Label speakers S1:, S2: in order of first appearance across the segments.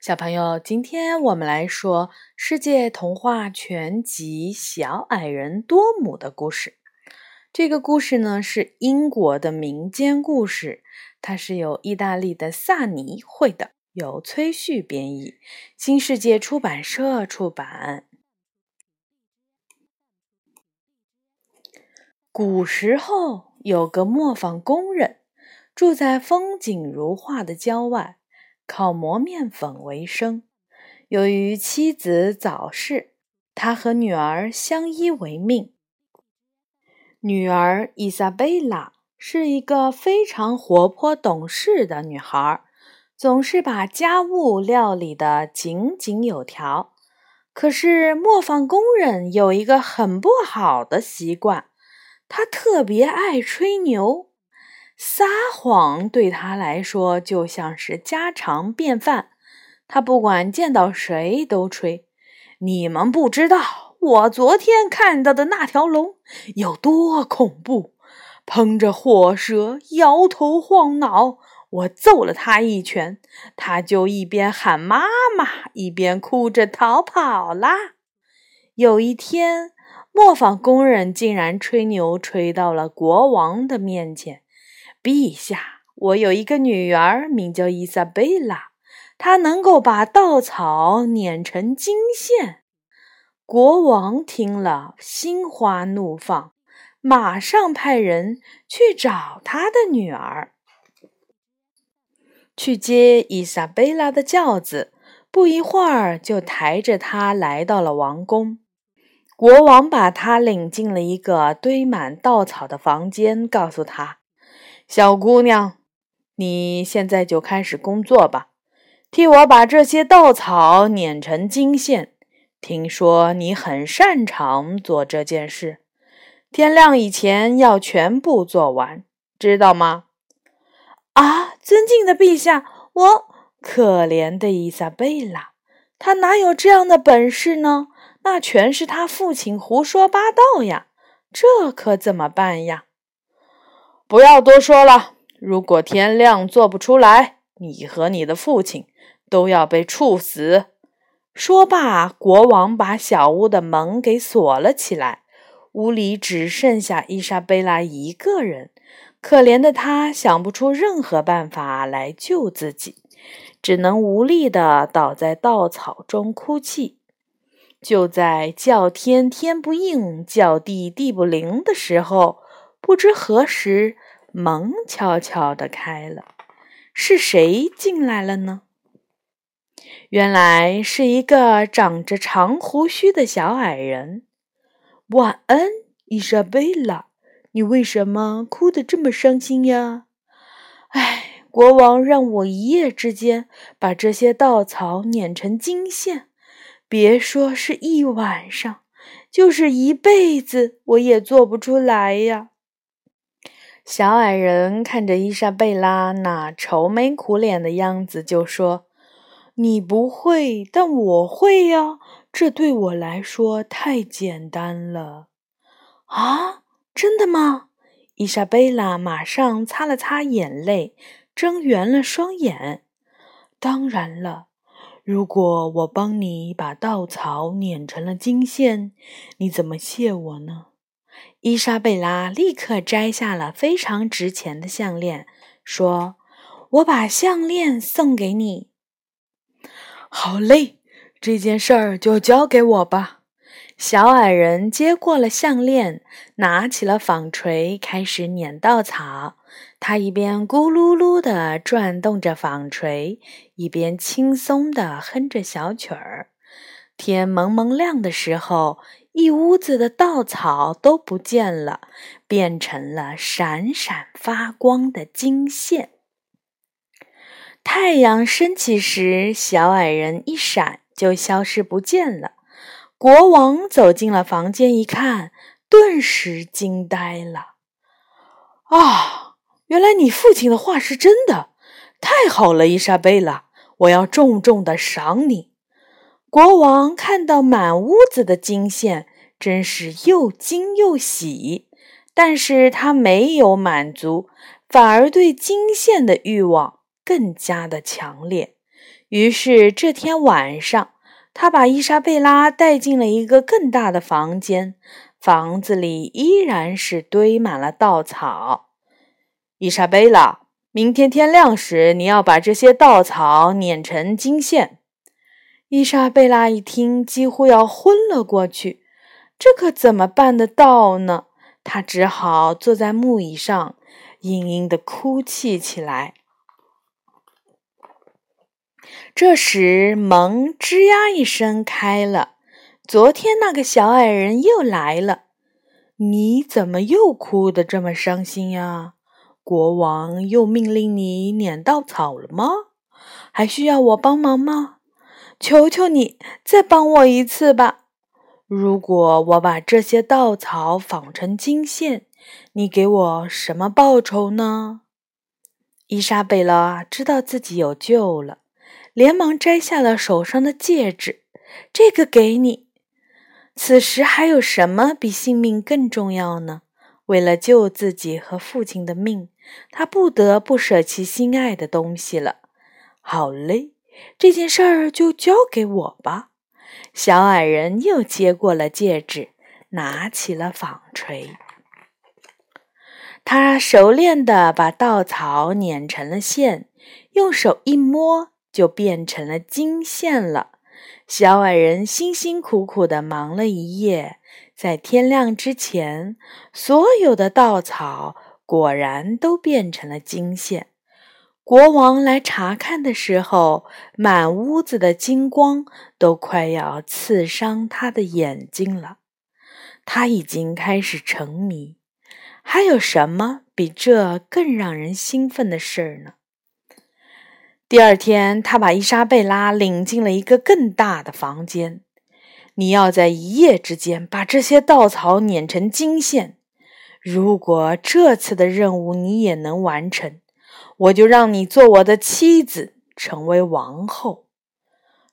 S1: 小朋友，今天我们来说《世界童话全集》小矮人多姆的故事。这个故事呢是英国的民间故事，它是由意大利的萨尼绘的，由崔旭编译，新世界出版社出版。古时候有个磨坊工人，住在风景如画的郊外。靠磨面粉为生。由于妻子早逝，他和女儿相依为命。女儿伊莎贝拉是一个非常活泼懂事的女孩，总是把家务料理得井井有条。可是磨坊工人有一个很不好的习惯，他特别爱吹牛。撒谎对他来说就像是家常便饭，他不管见到谁都吹。你们不知道我昨天看到的那条龙有多恐怖，喷着火舌，摇头晃脑。我揍了他一拳，他就一边喊妈妈，一边哭着逃跑啦。有一天，磨坊工人竟然吹牛吹到了国王的面前。陛下，我有一个女儿，名叫伊莎贝拉，她能够把稻草碾成金线。国王听了，心花怒放，马上派人去找他的女儿，去接伊莎贝拉的轿子。不一会儿，就抬着她来到了王宫。国王把她领进了一个堆满稻草的房间，告诉她。小姑娘，你现在就开始工作吧，替我把这些稻草碾成金线。听说你很擅长做这件事，天亮以前要全部做完，知道吗？
S2: 啊，尊敬的陛下，我
S1: 可怜的伊莎贝拉，她哪有这样的本事呢？那全是她父亲胡说八道呀！这可怎么办呀？不要多说了。如果天亮做不出来，你和你的父亲都要被处死。说罢，国王把小屋的门给锁了起来。屋里只剩下伊莎贝拉一个人。可怜的她想不出任何办法来救自己，只能无力地倒在稻草中哭泣。就在叫天天不应，叫地地不灵的时候。不知何时，门悄悄地开了，是谁进来了呢？原来是一个长着长胡须的小矮人。
S2: 晚安，伊莎贝拉，你为什么哭得这么伤心呀？
S1: 唉，国王让我一夜之间把这些稻草碾成金线，别说是一晚上，就是一辈子，我也做不出来呀。小矮人看着伊莎贝拉那愁眉苦脸的样子，就说：“
S2: 你不会，但我会呀。这对我来说太简单了。”
S1: 啊，真的吗？伊莎贝拉马上擦了擦眼泪，睁圆了双眼。
S2: “当然了，如果我帮你把稻草碾成了金线，你怎么谢我呢？”
S1: 伊莎贝拉立刻摘下了非常值钱的项链，说：“我把项链送给你。”
S2: 好嘞，这件事儿就交给我吧。
S1: 小矮人接过了项链，拿起了纺锤，开始碾稻草。他一边咕噜噜地转动着纺锤，一边轻松地哼着小曲儿。天蒙蒙亮的时候。一屋子的稻草都不见了，变成了闪闪发光的金线。太阳升起时，小矮人一闪就消失不见了。国王走进了房间，一看，顿时惊呆了。
S2: 啊，原来你父亲的话是真的！太好了，伊莎贝拉，我要重重的赏你。
S1: 国王看到满屋子的金线，真是又惊又喜。但是他没有满足，反而对金线的欲望更加的强烈。于是这天晚上，他把伊莎贝拉带进了一个更大的房间，房子里依然是堆满了稻草。伊莎贝拉，明天天亮时，你要把这些稻草碾成金线。伊莎贝拉一听，几乎要昏了过去。这可怎么办得到呢？她只好坐在木椅上，嘤嘤地哭泣起来。这时，门吱呀一声开了。昨天那个小矮人又来了。你怎么又哭得这么伤心呀？国王又命令你撵稻草了吗？还需要我帮忙吗？求求你，再帮我一次吧！如果我把这些稻草纺成金线，你给我什么报酬呢？伊莎贝拉知道自己有救了。连忙摘下了手上的戒指，这个给你。此时还有什么比性命更重要呢？为了救自己和父亲的命，他不得不舍弃心爱的东西了。好嘞，这件事儿就交给我吧。小矮人又接过了戒指，拿起了纺锤。他熟练地把稻草捻成了线，用手一摸。就变成了金线了。小矮人辛辛苦苦地忙了一夜，在天亮之前，所有的稻草果然都变成了金线。国王来查看的时候，满屋子的金光都快要刺伤他的眼睛了。他已经开始沉迷。还有什么比这更让人兴奋的事儿呢？第二天，他把伊莎贝拉领进了一个更大的房间。你要在一夜之间把这些稻草碾成金线。如果这次的任务你也能完成，我就让你做我的妻子，成为王后。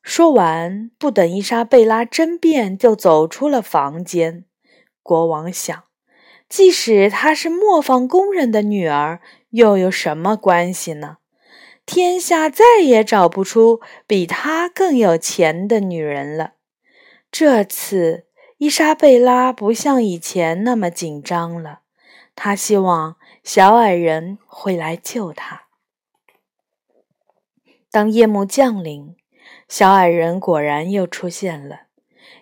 S1: 说完，不等伊莎贝拉争辩，就走出了房间。国王想，即使她是磨坊工人的女儿，又有什么关系呢？天下再也找不出比她更有钱的女人了。这次，伊莎贝拉不像以前那么紧张了。她希望小矮人会来救他。当夜幕降临，小矮人果然又出现了。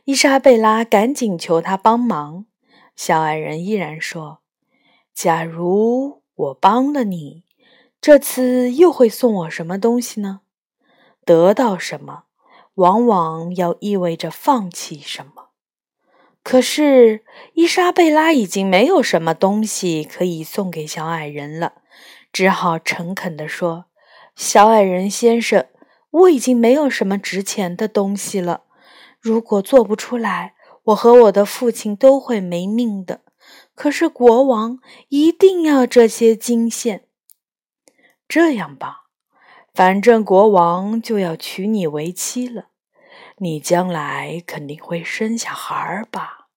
S1: 伊莎贝拉赶紧求他帮忙。小矮人依然说：“假如我帮了你。”这次又会送我什么东西呢？得到什么，往往要意味着放弃什么。可是伊莎贝拉已经没有什么东西可以送给小矮人了，只好诚恳地说：“小矮人先生，我已经没有什么值钱的东西了。如果做不出来，我和我的父亲都会没命的。可是国王一定要这些金线。”这样吧，反正国王就要娶你为妻了，你将来肯定会生小孩儿吧？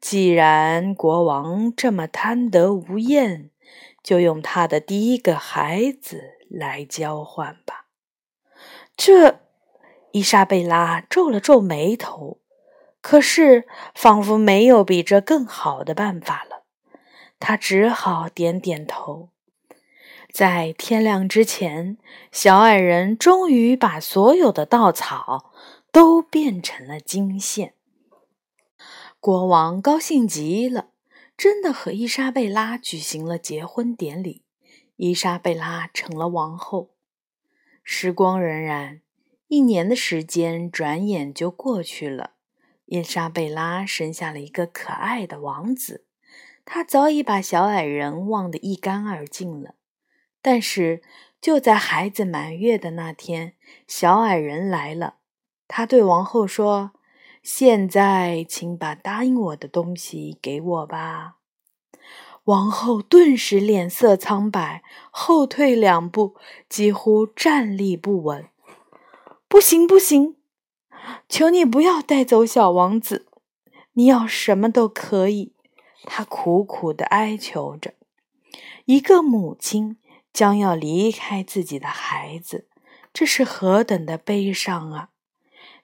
S1: 既然国王这么贪得无厌，就用他的第一个孩子来交换吧。这，伊莎贝拉皱了皱眉头，可是仿佛没有比这更好的办法了，她只好点点头。在天亮之前，小矮人终于把所有的稻草都变成了金线。国王高兴极了，真的和伊莎贝拉举行了结婚典礼。伊莎贝拉成了王后。时光荏苒，一年的时间转眼就过去了。伊莎贝拉生下了一个可爱的王子，他早已把小矮人忘得一干二净了。但是，就在孩子满月的那天，小矮人来了。他对王后说：“现在，请把答应我的东西给我吧。”王后顿时脸色苍白，后退两步，几乎站立不稳。“不行，不行！求你不要带走小王子！你要什么都可以。”她苦苦的哀求着。一个母亲。将要离开自己的孩子，
S2: 这是何等的悲伤啊！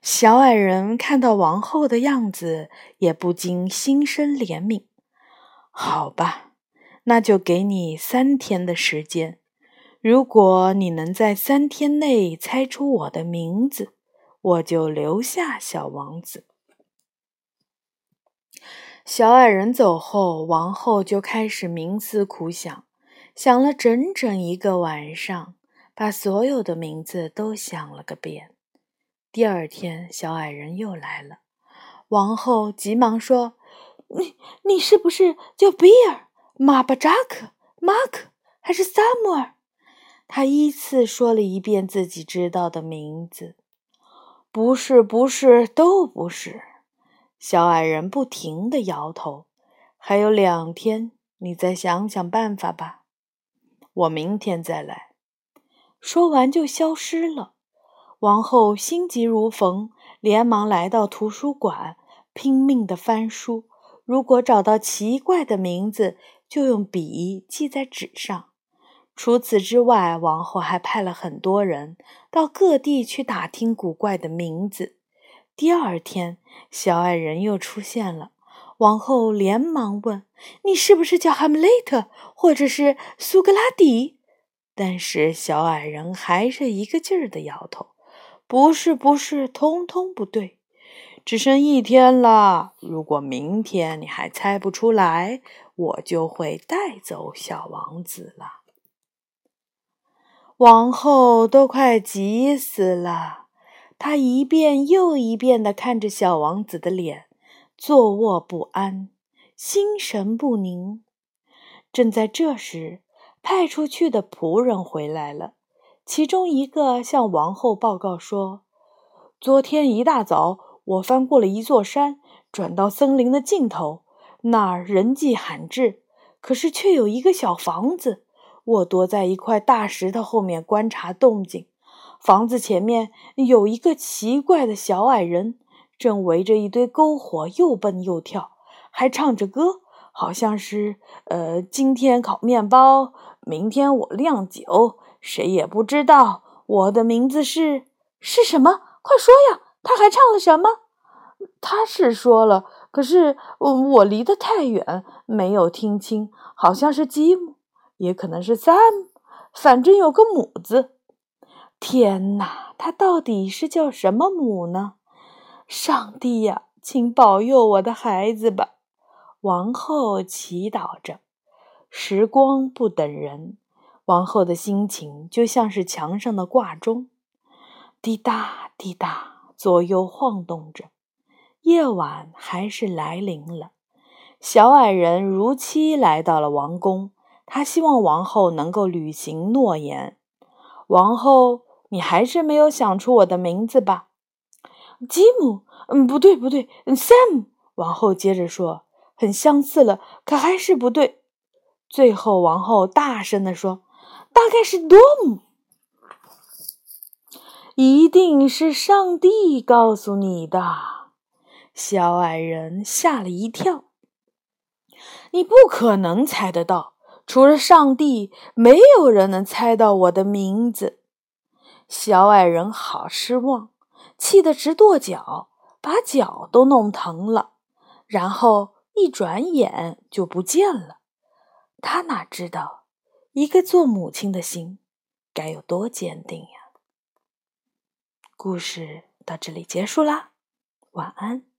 S2: 小矮人看到王后的样子，也不禁心生怜悯。好吧，那就给你三天的时间。如果你能在三天内猜出我的名字，我就留下小王子。小矮人走后，王后就开始冥思苦想，想了整整一个晚上，把所有的名字都想了个遍。第二天，小矮人又来了。王后急忙说：“你你是不是叫比尔、马巴扎克、马克，还是萨姆尔？”他依次说了一遍自己知道的名字。“不是，不是，都不是。”小矮人不停地摇头。“还有两天，你再想想办法吧。我明天再来。”说完就消失了。王后心急如焚，连忙来到图书馆，拼命地翻书。如果找到奇怪的名字，就用笔记在纸上。除此之外，王后还派了很多人到各地去打听古怪的名字。第二天，小矮人又出现了。王后连忙问：“你是不是叫哈姆雷特，或者是苏格拉底？”但是小矮人还是一个劲儿地摇头。不是，不是，通通不对。只剩一天了。如果明天你还猜不出来，我就会带走小王子了。王后都快急死了，她一遍又一遍地看着小王子的脸，坐卧不安，心神不宁。正在这时，派出去的仆人回来了。其中一个向王后报告说：“昨天一大早，我翻过了一座山，转到森林的尽头，那儿人迹罕至，可是却有一个小房子。我躲在一块大石头后面观察动静。房子前面有一个奇怪的小矮人，正围着一堆篝火又蹦又跳，还唱着歌，好像是……呃，今天烤面包，明天我酿酒。”谁也不知道我的名字是是什么？快说呀！他还唱了什么？他是说了，可是我我离得太远，没有听清。好像是吉姆，也可能是 Sam，反正有个母字。天哪，他到底是叫什么母呢？上帝呀，请保佑我的孩子吧！王后祈祷着。时光不等人。王后的心情就像是墙上的挂钟，滴答滴答左右晃动着。夜晚还是来临了，小矮人如期来到了王宫。他希望王后能够履行诺言。王后，你还是没有想出我的名字吧？吉姆？嗯，不对，不对，Sam。王后接着说：“很相似了，可还是不对。”最后，王后大声地说。大概是多姆，一定是上帝告诉你的。小矮人吓了一跳。你不可能猜得到，除了上帝，没有人能猜到我的名字。小矮人好失望，气得直跺脚，把脚都弄疼了。然后一转眼就不见了。他哪知道？一个做母亲的心该有多坚定呀！故事到这里结束啦，晚安。